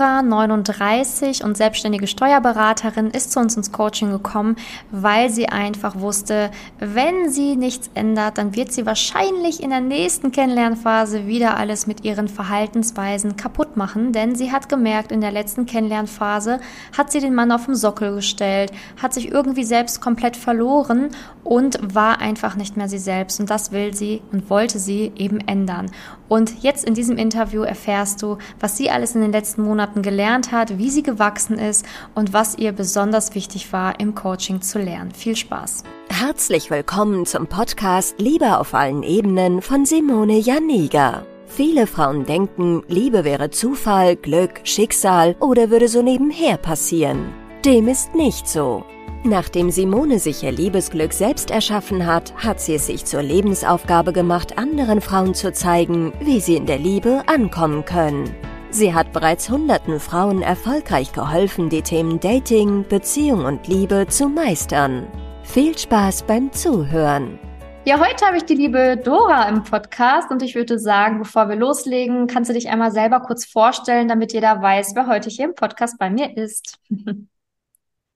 Dora, 39 und selbstständige Steuerberaterin, ist zu uns ins Coaching gekommen, weil sie einfach wusste, wenn sie nichts ändert, dann wird sie wahrscheinlich in der nächsten Kennenlernphase wieder alles mit ihren Verhaltensweisen kaputt machen, denn sie hat gemerkt, in der letzten Kennenlernphase hat sie den Mann auf den Sockel gestellt, hat sich irgendwie selbst komplett verloren und war einfach nicht mehr sie selbst und das will sie und wollte sie eben ändern. Und jetzt in diesem Interview erfährst du, was sie alles in den letzten Monaten gelernt hat, wie sie gewachsen ist und was ihr besonders wichtig war, im Coaching zu lernen. Viel Spaß! Herzlich willkommen zum Podcast Liebe auf allen Ebenen von Simone Janiga. Viele Frauen denken, Liebe wäre Zufall, Glück, Schicksal oder würde so nebenher passieren. Dem ist nicht so. Nachdem Simone sich ihr Liebesglück selbst erschaffen hat, hat sie es sich zur Lebensaufgabe gemacht, anderen Frauen zu zeigen, wie sie in der Liebe ankommen können. Sie hat bereits hunderten Frauen erfolgreich geholfen, die Themen Dating, Beziehung und Liebe zu meistern. Viel Spaß beim Zuhören. Ja, heute habe ich die liebe Dora im Podcast und ich würde sagen, bevor wir loslegen, kannst du dich einmal selber kurz vorstellen, damit jeder weiß, wer heute hier im Podcast bei mir ist.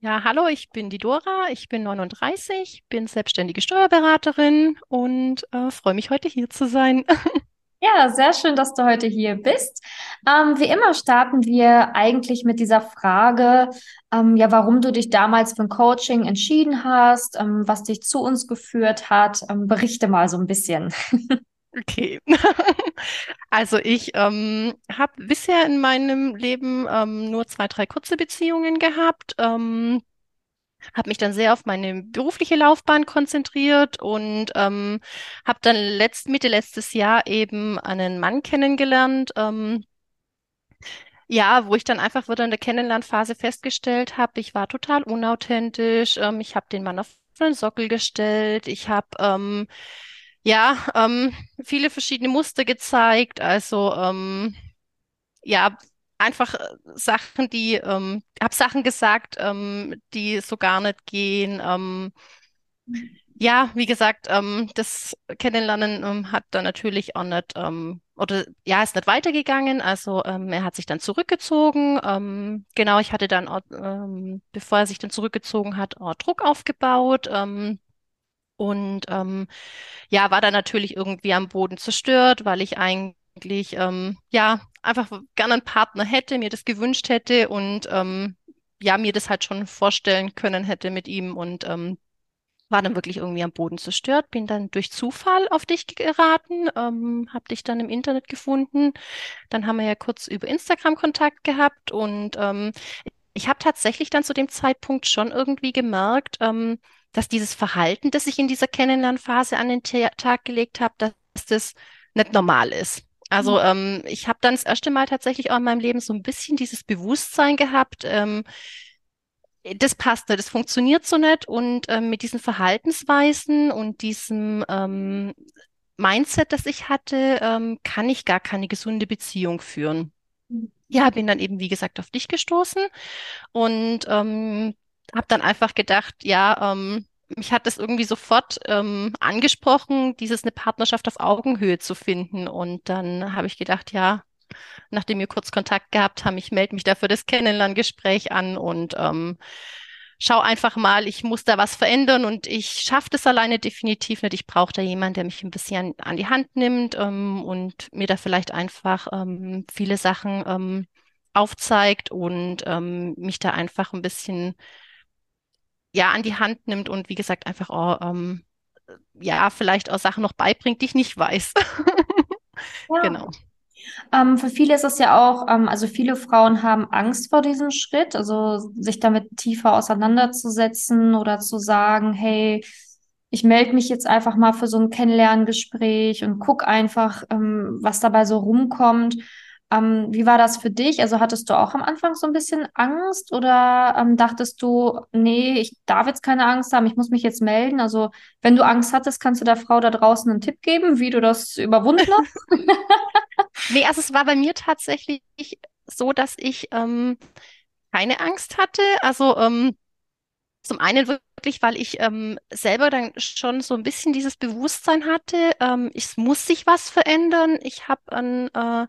Ja, hallo, ich bin die Dora, ich bin 39, bin selbstständige Steuerberaterin und äh, freue mich heute hier zu sein. Ja, sehr schön, dass du heute hier bist. Ähm, wie immer starten wir eigentlich mit dieser Frage, ähm, ja, warum du dich damals für ein Coaching entschieden hast, ähm, was dich zu uns geführt hat. Ähm, berichte mal so ein bisschen. Okay. Also ich ähm, habe bisher in meinem Leben ähm, nur zwei, drei kurze Beziehungen gehabt. Ähm, habe mich dann sehr auf meine berufliche Laufbahn konzentriert und ähm, habe dann letzt, Mitte letztes Jahr eben einen Mann kennengelernt. Ähm, ja, wo ich dann einfach wieder in der Kennenlernphase festgestellt habe, ich war total unauthentisch. Ähm, ich habe den Mann auf den Sockel gestellt. Ich habe ähm, ja, ähm, viele verschiedene Muster gezeigt. Also ähm, ja, einfach äh, Sachen, die, ähm, habe Sachen gesagt, ähm, die so gar nicht gehen. Ähm, ja, wie gesagt, ähm, das Kennenlernen ähm, hat dann natürlich auch nicht, ähm, oder ja, ist nicht weitergegangen. Also ähm, er hat sich dann zurückgezogen. Ähm, genau, ich hatte dann, auch, ähm, bevor er sich dann zurückgezogen hat, auch Druck aufgebaut. Ähm, und ähm, ja, war dann natürlich irgendwie am Boden zerstört, weil ich eigentlich ähm, ja einfach gerne einen Partner hätte, mir das gewünscht hätte und ähm, ja, mir das halt schon vorstellen können hätte mit ihm und ähm, war dann wirklich irgendwie am Boden zerstört, bin dann durch Zufall auf dich geraten, ähm, habe dich dann im Internet gefunden. Dann haben wir ja kurz über Instagram Kontakt gehabt und ähm, ich habe tatsächlich dann zu dem Zeitpunkt schon irgendwie gemerkt, ähm, dass dieses Verhalten, das ich in dieser Kennenlernphase an den Tag gelegt habe, dass das nicht normal ist. Also mhm. ähm, ich habe dann das erste Mal tatsächlich auch in meinem Leben so ein bisschen dieses Bewusstsein gehabt, ähm, das passt nicht, das funktioniert so nicht und ähm, mit diesen Verhaltensweisen und diesem ähm, Mindset, das ich hatte, ähm, kann ich gar keine gesunde Beziehung führen. Mhm. Ja, bin dann eben, wie gesagt, auf dich gestoßen und ähm, habe dann einfach gedacht, ja, ähm, mich hat das irgendwie sofort ähm, angesprochen, dieses eine Partnerschaft auf Augenhöhe zu finden. Und dann habe ich gedacht, ja, nachdem wir kurz Kontakt gehabt haben, ich melde mich dafür das Kennenlerngespräch an und ähm, schau einfach mal, ich muss da was verändern und ich schaffe das alleine definitiv nicht. Ich brauche da jemanden, der mich ein bisschen an die Hand nimmt ähm, und mir da vielleicht einfach ähm, viele Sachen ähm, aufzeigt und ähm, mich da einfach ein bisschen ja an die Hand nimmt und wie gesagt einfach auch, ähm, ja, vielleicht auch Sachen noch beibringt, die ich nicht weiß. ja. Genau. Ähm, für viele ist es ja auch, ähm, also viele Frauen haben Angst vor diesem Schritt, also sich damit tiefer auseinanderzusetzen oder zu sagen, hey, ich melde mich jetzt einfach mal für so ein Kennenlerngespräch und guck einfach, ähm, was dabei so rumkommt. Ähm, wie war das für dich? Also hattest du auch am Anfang so ein bisschen Angst oder ähm, dachtest du, nee, ich darf jetzt keine Angst haben, ich muss mich jetzt melden? Also wenn du Angst hattest, kannst du der Frau da draußen einen Tipp geben, wie du das überwunden hast? nee, also es war bei mir tatsächlich so, dass ich ähm, keine Angst hatte. Also ähm, zum einen wirklich, weil ich ähm, selber dann schon so ein bisschen dieses Bewusstsein hatte, ähm, es muss sich was verändern. Ich habe ein äh,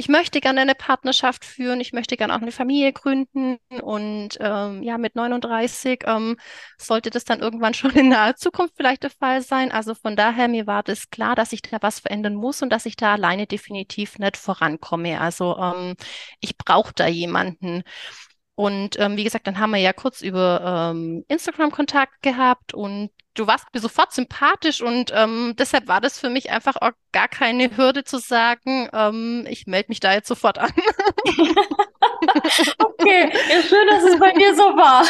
ich möchte gerne eine Partnerschaft führen, ich möchte gerne auch eine Familie gründen und ähm, ja, mit 39 ähm, sollte das dann irgendwann schon in naher Zukunft vielleicht der Fall sein. Also von daher, mir war das klar, dass ich da was verändern muss und dass ich da alleine definitiv nicht vorankomme. Also ähm, ich brauche da jemanden. Und ähm, wie gesagt, dann haben wir ja kurz über ähm, Instagram Kontakt gehabt und du warst mir sofort sympathisch und ähm, deshalb war das für mich einfach auch gar keine Hürde zu sagen, ähm, ich melde mich da jetzt sofort an. okay, ja, schön, dass es bei mir so war.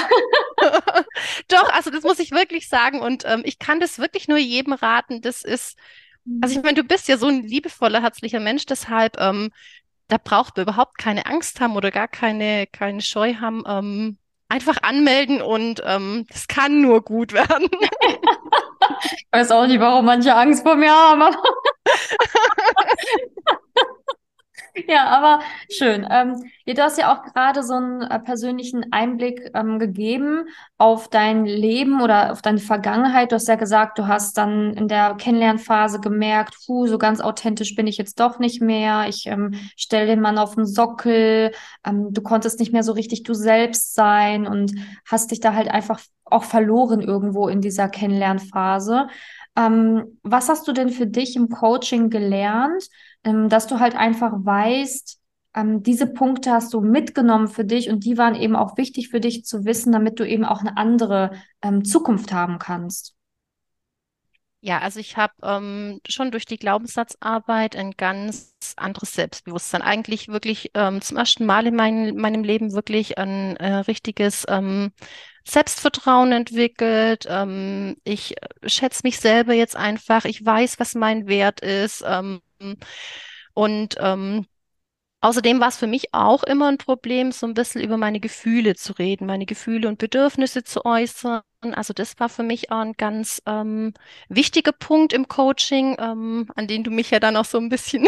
Doch, also das muss ich wirklich sagen und ähm, ich kann das wirklich nur jedem raten. Das ist, also ich meine, du bist ja so ein liebevoller, herzlicher Mensch, deshalb ähm, da braucht man überhaupt keine Angst haben oder gar keine, keine Scheu haben. Ähm, einfach anmelden und ähm, das kann nur gut werden. ich weiß auch nicht, warum manche Angst vor mir haben. Ja, aber schön. Ähm, du hast ja auch gerade so einen äh, persönlichen Einblick ähm, gegeben auf dein Leben oder auf deine Vergangenheit. Du hast ja gesagt, du hast dann in der Kennenlernphase gemerkt, puh, so ganz authentisch bin ich jetzt doch nicht mehr. Ich ähm, stelle den Mann auf den Sockel. Ähm, du konntest nicht mehr so richtig du selbst sein und hast dich da halt einfach auch verloren irgendwo in dieser Kennenlernphase. Ähm, was hast du denn für dich im Coaching gelernt? ähm, dass du halt einfach weißt, ähm, diese Punkte hast du mitgenommen für dich und die waren eben auch wichtig für dich zu wissen, damit du eben auch eine andere ähm, Zukunft haben kannst. Ja, also ich habe ähm, schon durch die Glaubenssatzarbeit ein ganz anderes Selbstbewusstsein. Eigentlich wirklich ähm, zum ersten Mal in mein, meinem Leben wirklich ein äh, richtiges ähm, Selbstvertrauen entwickelt. Ähm, ich schätze mich selber jetzt einfach. Ich weiß, was mein Wert ist. Ähm, und ähm, Außerdem war es für mich auch immer ein Problem, so ein bisschen über meine Gefühle zu reden, meine Gefühle und Bedürfnisse zu äußern. Also das war für mich auch ein ganz ähm, wichtiger Punkt im Coaching, ähm, an den du mich ja dann auch so ein bisschen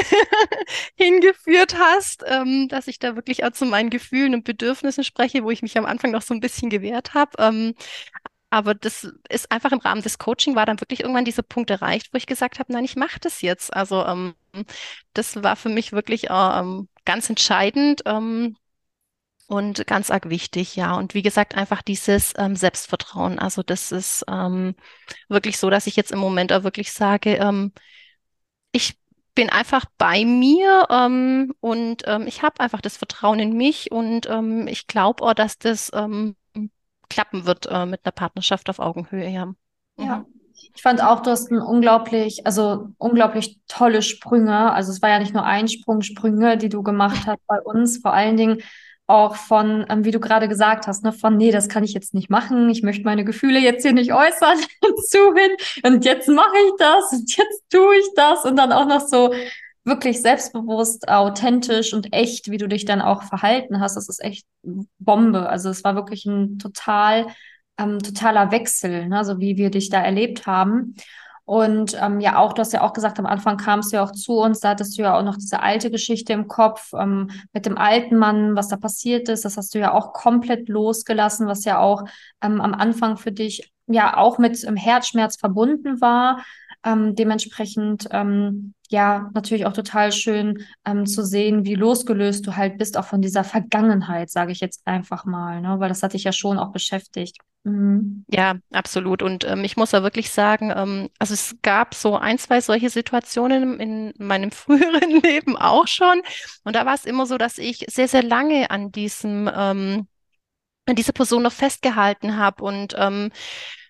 hingeführt hast, ähm, dass ich da wirklich auch zu meinen Gefühlen und Bedürfnissen spreche, wo ich mich am Anfang noch so ein bisschen gewehrt habe. Ähm, aber das ist einfach im Rahmen des Coaching war dann wirklich irgendwann dieser Punkt erreicht, wo ich gesagt habe, nein, ich mache das jetzt. Also ähm, das war für mich wirklich äh, ähm, ganz entscheidend ähm, und ganz arg wichtig, ja. Und wie gesagt, einfach dieses ähm, Selbstvertrauen. Also das ist ähm, wirklich so, dass ich jetzt im Moment auch wirklich sage, ähm, ich bin einfach bei mir ähm, und ähm, ich habe einfach das Vertrauen in mich und ähm, ich glaube auch, dass das ähm, klappen wird äh, mit einer Partnerschaft auf Augenhöhe, ja. Mhm. Ja. Ich fand auch, du hast ein unglaublich, also unglaublich tolle Sprünge. Also es war ja nicht nur ein Sprünge, die du gemacht hast bei uns, vor allen Dingen auch von, ähm, wie du gerade gesagt hast, ne, von, nee, das kann ich jetzt nicht machen, ich möchte meine Gefühle jetzt hier nicht äußern, zu hin und jetzt mache ich das und jetzt tue ich das und dann auch noch so wirklich selbstbewusst, authentisch und echt, wie du dich dann auch verhalten hast. Das ist echt Bombe. Also es war wirklich ein total, ähm, totaler Wechsel, ne? so wie wir dich da erlebt haben. Und ähm, ja, auch, du hast ja auch gesagt, am Anfang kamst du ja auch zu uns, da hattest du ja auch noch diese alte Geschichte im Kopf ähm, mit dem alten Mann, was da passiert ist. Das hast du ja auch komplett losgelassen, was ja auch ähm, am Anfang für dich ja auch mit ähm, Herzschmerz verbunden war. Ähm, dementsprechend ähm, ja natürlich auch total schön ähm, zu sehen, wie losgelöst du halt bist, auch von dieser Vergangenheit, sage ich jetzt einfach mal, ne? weil das hat dich ja schon auch beschäftigt. Mhm. Ja, absolut. Und ähm, ich muss da wirklich sagen, ähm, also es gab so ein, zwei solche Situationen in meinem früheren Leben auch schon. Und da war es immer so, dass ich sehr, sehr lange an diesem, ähm, an dieser Person noch festgehalten habe und ähm,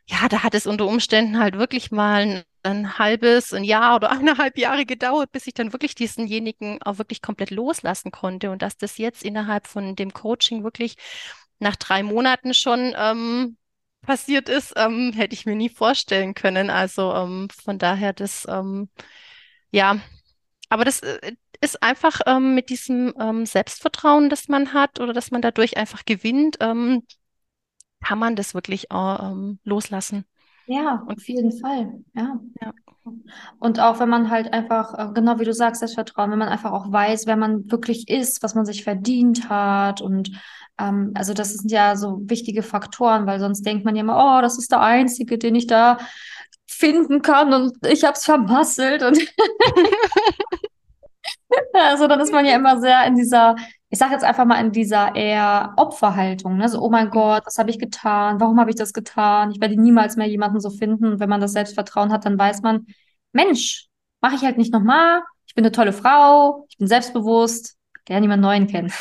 ja, da hat es unter Umständen halt wirklich mal ein halbes, ein Jahr oder eineinhalb Jahre gedauert, bis ich dann wirklich diesenjenigen auch wirklich komplett loslassen konnte. Und dass das jetzt innerhalb von dem Coaching wirklich nach drei Monaten schon ähm, passiert ist, ähm, hätte ich mir nie vorstellen können. Also ähm, von daher das, ähm, ja, aber das äh, ist einfach ähm, mit diesem ähm, Selbstvertrauen, das man hat oder dass man dadurch einfach gewinnt, ähm, kann man das wirklich auch ähm, loslassen. Ja, auf jeden Fall. Ja. ja. Und auch wenn man halt einfach, äh, genau wie du sagst, Selbstvertrauen, wenn man einfach auch weiß, wer man wirklich ist, was man sich verdient hat und ähm, also das sind ja so wichtige Faktoren, weil sonst denkt man ja immer, oh, das ist der Einzige, den ich da finden kann und ich habe es vermasselt und Also dann ist man ja immer sehr in dieser, ich sage jetzt einfach mal in dieser eher Opferhaltung, ne? So, oh mein Gott, was habe ich getan? Warum habe ich das getan? Ich werde niemals mehr jemanden so finden. Und wenn man das Selbstvertrauen hat, dann weiß man, Mensch, mache ich halt nicht nochmal. Ich bin eine tolle Frau, ich bin selbstbewusst, gerne jemand Neuen kennen.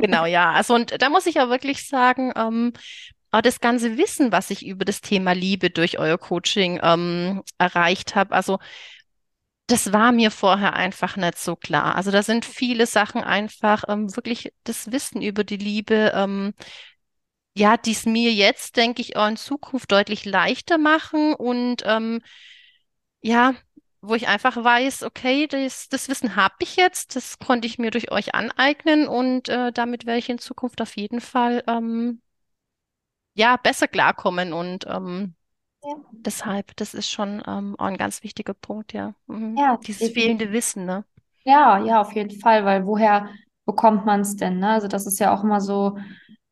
Genau, ja. Also und da muss ich auch wirklich sagen, ähm, auch das ganze Wissen, was ich über das Thema Liebe durch euer Coaching ähm, erreicht habe, also das war mir vorher einfach nicht so klar. Also da sind viele Sachen einfach ähm, wirklich das Wissen über die Liebe, ähm, ja, die es mir jetzt, denke ich, auch in Zukunft deutlich leichter machen und ähm, ja, wo ich einfach weiß, okay, das, das Wissen habe ich jetzt, das konnte ich mir durch euch aneignen und äh, damit werde ich in Zukunft auf jeden Fall ähm, ja besser klarkommen und ähm, Ja. deshalb, das ist schon ähm, auch ein ganz wichtiger Punkt, ja. Mhm. Ja, Dieses fehlende Wissen, ne? Ja, ja, auf jeden Fall, weil woher bekommt man es denn, ne? Also das ist ja auch immer so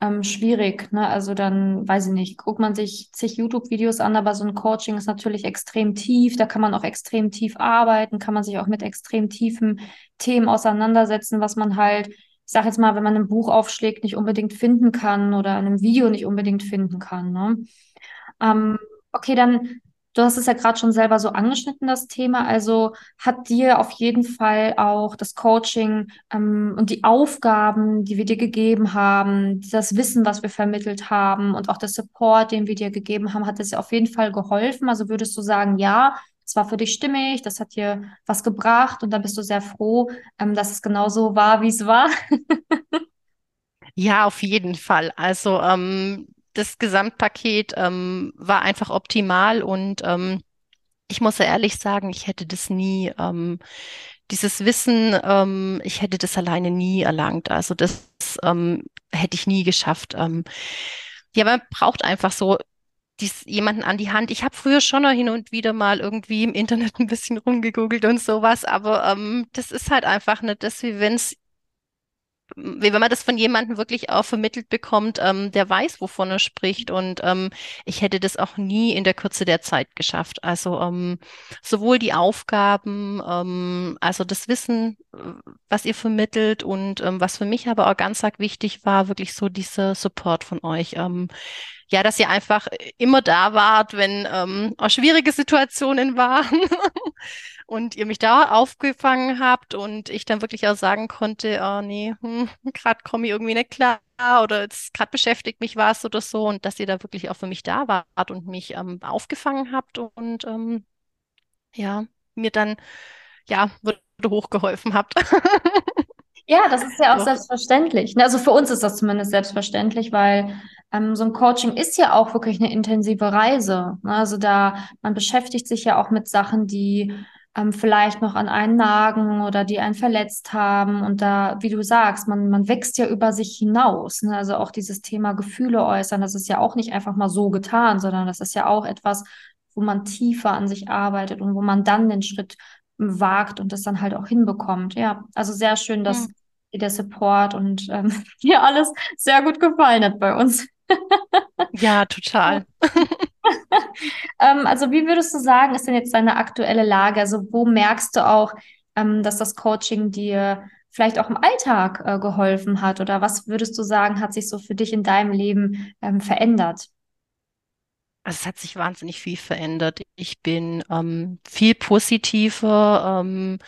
ähm, schwierig, ne? Also dann, weiß ich nicht, guckt man sich zig YouTube-Videos an, aber so ein Coaching ist natürlich extrem tief, da kann man auch extrem tief arbeiten, kann man sich auch mit extrem tiefen Themen auseinandersetzen, was man halt, ich sag jetzt mal, wenn man ein Buch aufschlägt, nicht unbedingt finden kann oder in einem Video nicht unbedingt finden kann, ne? Ähm, okay, dann, du hast es ja gerade schon selber so angeschnitten, das Thema. Also hat dir auf jeden Fall auch das Coaching ähm, und die Aufgaben, die wir dir gegeben haben, das Wissen, was wir vermittelt haben und auch der Support, den wir dir gegeben haben, hat es dir auf jeden Fall geholfen. Also würdest du sagen, ja, es war für dich stimmig, das hat dir was gebracht und dann bist du sehr froh, ähm, dass es genau so war, wie es war. Ja, auf jeden Fall. Also ähm, das Gesamtpaket ähm, war einfach optimal und ähm, ich muss ja ehrlich sagen, ich hätte das nie, ähm, dieses Wissen, ähm, ich hätte das alleine nie erlangt. Also das ähm, hätte ich nie geschafft. Ähm, ja, man braucht einfach so dies, jemanden an die Hand. Ich habe früher schon hin und wieder mal irgendwie im Internet ein bisschen rumgegoogelt und sowas, aber ähm, das ist halt einfach nicht das, wie wenn es wenn man das von jemandem wirklich auch vermittelt bekommt, ähm, der weiß, wovon er spricht. Und ähm, ich hätte das auch nie in der Kürze der Zeit geschafft. Also ähm, sowohl die Aufgaben, ähm, also das Wissen, äh, was ihr vermittelt und ähm, was für mich aber auch ganz arg wichtig war, wirklich so dieser Support von euch. Ähm, ja, dass ihr einfach immer da wart, wenn ähm, auch schwierige Situationen waren und ihr mich da aufgefangen habt und ich dann wirklich auch sagen konnte, oh nee, hm, gerade komme ich irgendwie nicht klar oder jetzt gerade beschäftigt mich was oder so und dass ihr da wirklich auch für mich da wart und mich ähm, aufgefangen habt und ähm, ja, mir dann ja hochgeholfen habt. Ja, das ist ja auch Doch. selbstverständlich. Also für uns ist das zumindest selbstverständlich, weil ähm, so ein Coaching ist ja auch wirklich eine intensive Reise. Also da, man beschäftigt sich ja auch mit Sachen, die ähm, vielleicht noch an einen nagen oder die einen verletzt haben. Und da, wie du sagst, man, man wächst ja über sich hinaus. Ne? Also auch dieses Thema Gefühle äußern, das ist ja auch nicht einfach mal so getan, sondern das ist ja auch etwas, wo man tiefer an sich arbeitet und wo man dann den Schritt wagt und das dann halt auch hinbekommt. Ja, also sehr schön, dass Hm. dir der Support und ähm, dir alles sehr gut gefallen hat bei uns. Ja, total. Ähm, also wie würdest du sagen, ist denn jetzt deine aktuelle Lage? Also wo merkst du auch, ähm, dass das Coaching dir vielleicht auch im Alltag äh, geholfen hat? Oder was würdest du sagen, hat sich so für dich in deinem Leben ähm, verändert? Also es hat sich wahnsinnig viel verändert. Ich bin ähm, viel positiver. Ähm,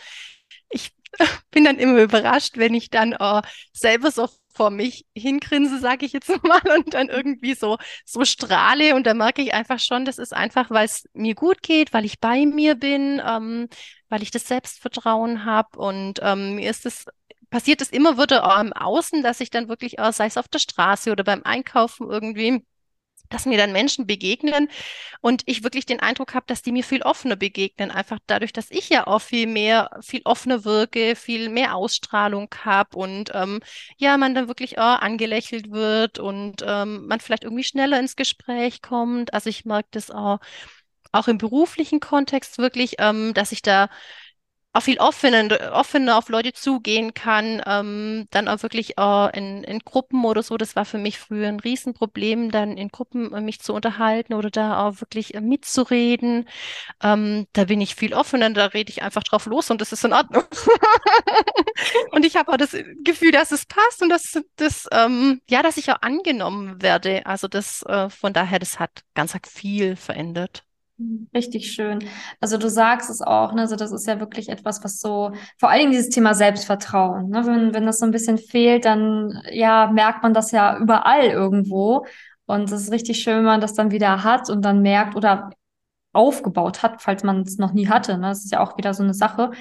ich bin dann immer überrascht, wenn ich dann äh, selber so vor mich hingrinse, sage ich jetzt mal, und dann irgendwie so, so strahle. Und da merke ich einfach schon, das ist einfach, weil es mir gut geht, weil ich bei mir bin, ähm, weil ich das Selbstvertrauen habe. Und ähm, mir ist es, passiert es immer wieder auch im Außen, dass ich dann wirklich, äh, sei es auf der Straße oder beim Einkaufen irgendwie, dass mir dann Menschen begegnen und ich wirklich den Eindruck habe, dass die mir viel offener begegnen, einfach dadurch, dass ich ja auch viel mehr, viel offener wirke, viel mehr Ausstrahlung habe und ähm, ja, man dann wirklich auch angelächelt wird und ähm, man vielleicht irgendwie schneller ins Gespräch kommt. Also ich merke das auch, auch im beruflichen Kontext wirklich, ähm, dass ich da auch viel offener, offener auf Leute zugehen kann, ähm, dann auch wirklich äh, in, in Gruppen oder so. Das war für mich früher ein Riesenproblem, dann in Gruppen äh, mich zu unterhalten oder da auch wirklich äh, mitzureden. Ähm, da bin ich viel offener, da rede ich einfach drauf los und das ist in Ordnung. und ich habe auch das Gefühl, dass es passt und dass, dass ähm, ja, dass ich auch angenommen werde. Also das äh, von daher, das hat ganz viel verändert. Richtig schön. Also du sagst es auch, ne? Also das ist ja wirklich etwas, was so, vor allen Dingen dieses Thema Selbstvertrauen, ne? Wenn, wenn das so ein bisschen fehlt, dann ja, merkt man das ja überall irgendwo. Und es ist richtig schön, wenn man das dann wieder hat und dann merkt oder aufgebaut hat, falls man es noch nie hatte. Ne? Das ist ja auch wieder so eine Sache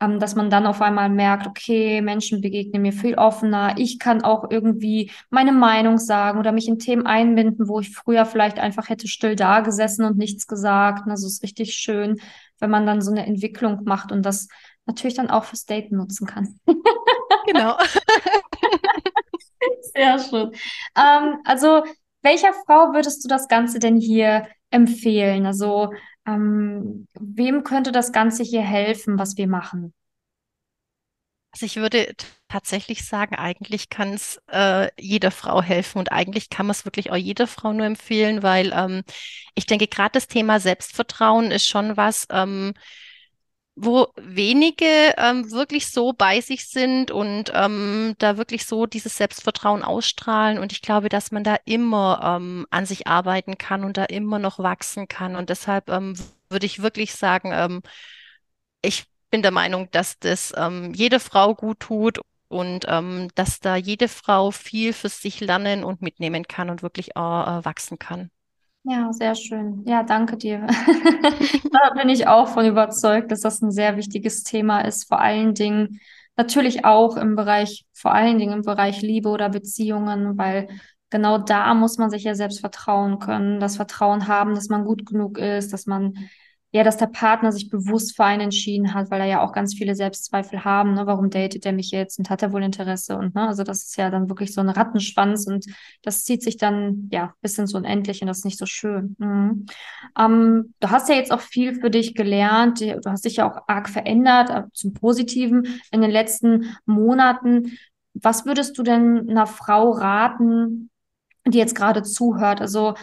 ähm, dass man dann auf einmal merkt, okay, Menschen begegnen mir viel offener. Ich kann auch irgendwie meine Meinung sagen oder mich in Themen einbinden, wo ich früher vielleicht einfach hätte still da gesessen und nichts gesagt. Also es ist richtig schön, wenn man dann so eine Entwicklung macht und das natürlich dann auch fürs Daten nutzen kann. Genau. Sehr schön. Ähm, also, welcher Frau würdest du das Ganze denn hier empfehlen? Also, ähm, wem könnte das Ganze hier helfen, was wir machen? Also ich würde tatsächlich sagen, eigentlich kann es äh, jeder Frau helfen und eigentlich kann man es wirklich auch jeder Frau nur empfehlen, weil ähm, ich denke, gerade das Thema Selbstvertrauen ist schon was, ähm, wo wenige ähm, wirklich so bei sich sind und ähm, da wirklich so dieses Selbstvertrauen ausstrahlen. Und ich glaube, dass man da immer ähm, an sich arbeiten kann und da immer noch wachsen kann. Und deshalb ähm, würde ich wirklich sagen, ähm, ich bin der Meinung, dass das ähm, jede Frau gut tut und dass da jede Frau viel für sich lernen und mitnehmen kann und wirklich auch äh, wachsen kann. Ja, sehr schön. Ja, danke dir. Da bin ich auch von überzeugt, dass das ein sehr wichtiges Thema ist. Vor allen Dingen natürlich auch im Bereich, vor allen Dingen im Bereich Liebe oder Beziehungen, weil genau da muss man sich ja selbst vertrauen können, das Vertrauen haben, dass man gut genug ist, dass man ja, dass der Partner sich bewusst für einen entschieden hat, weil er ja auch ganz viele Selbstzweifel haben, ne? Warum datet er mich jetzt und hat er wohl Interesse und ne, also das ist ja dann wirklich so ein Rattenschwanz und das zieht sich dann ja bis ins Unendliche und das ist nicht so schön. Mhm. Ähm, du hast ja jetzt auch viel für dich gelernt, du hast dich ja auch arg verändert äh, zum Positiven in den letzten Monaten. Was würdest du denn einer Frau raten, die jetzt gerade zuhört? Also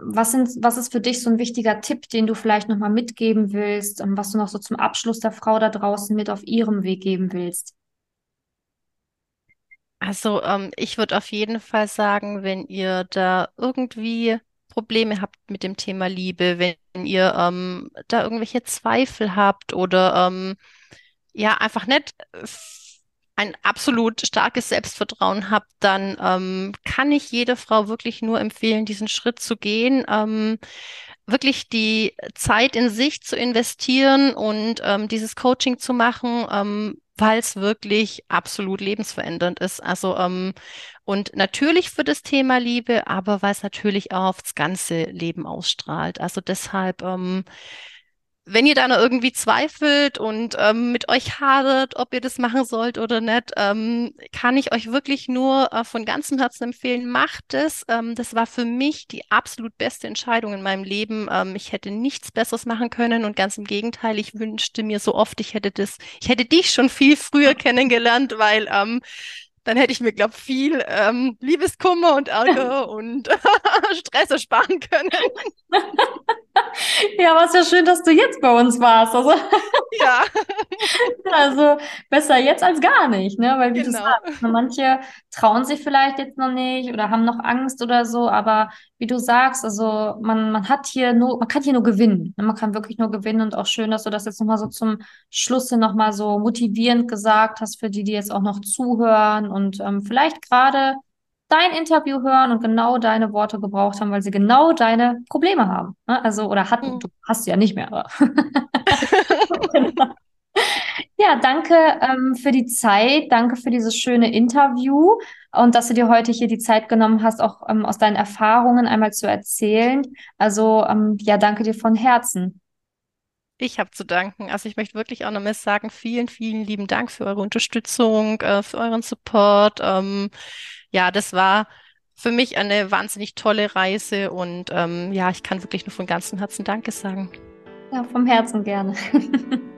was, sind, was ist für dich so ein wichtiger Tipp, den du vielleicht nochmal mitgeben willst, ähm, was du noch so zum Abschluss der Frau da draußen mit auf ihrem Weg geben willst? Also ähm, ich würde auf jeden Fall sagen, wenn ihr da irgendwie Probleme habt mit dem Thema Liebe, wenn ihr ähm, da irgendwelche Zweifel habt oder ähm, ja einfach nicht ein absolut starkes Selbstvertrauen habt, dann ähm, kann ich jeder Frau wirklich nur empfehlen, diesen Schritt zu gehen, ähm, wirklich die Zeit in sich zu investieren und ähm, dieses Coaching zu machen, ähm, weil es wirklich absolut lebensverändernd ist. Also ähm, und natürlich für das Thema Liebe, aber weil es natürlich auch aufs ganze Leben ausstrahlt. Also deshalb ähm, wenn ihr da noch irgendwie zweifelt und ähm, mit euch hadert, ob ihr das machen sollt oder nicht, ähm, kann ich euch wirklich nur äh, von ganzem Herzen empfehlen, macht es. Ähm, das war für mich die absolut beste Entscheidung in meinem Leben. Ähm, ich hätte nichts Besseres machen können und ganz im Gegenteil, ich wünschte mir so oft, ich hätte das, ich hätte dich schon viel früher kennengelernt, weil ähm, dann hätte ich mir, glaube ich, viel ähm, Liebeskummer und Ärger und Stress ersparen können. Ja, aber es ja schön, dass du jetzt bei uns warst. Also, ja. also besser jetzt als gar nicht, ne? Weil wie genau. du sagst, ne, manche trauen sich vielleicht jetzt noch nicht oder haben noch Angst oder so, aber wie du sagst, also man, man hat hier nur, man kann hier nur gewinnen. Ne? Man kann wirklich nur gewinnen und auch schön, dass du das jetzt nochmal so zum Schluss hin nochmal so motivierend gesagt hast für die, die jetzt auch noch zuhören und ähm, vielleicht gerade dein Interview hören und genau deine Worte gebraucht haben, weil sie genau deine Probleme haben. Ne? Also, oder hatten, mhm. du hast sie ja nicht mehr. Ja, danke ähm, für die Zeit, danke für dieses schöne Interview und dass du dir heute hier die Zeit genommen hast, auch ähm, aus deinen Erfahrungen einmal zu erzählen. Also ähm, ja, danke dir von Herzen. Ich habe zu danken. Also ich möchte wirklich auch nochmal sagen, vielen, vielen lieben Dank für eure Unterstützung, äh, für euren Support. Ähm, ja, das war für mich eine wahnsinnig tolle Reise und ähm, ja, ich kann wirklich nur von ganzem Herzen Danke sagen. Ja, vom Herzen gerne.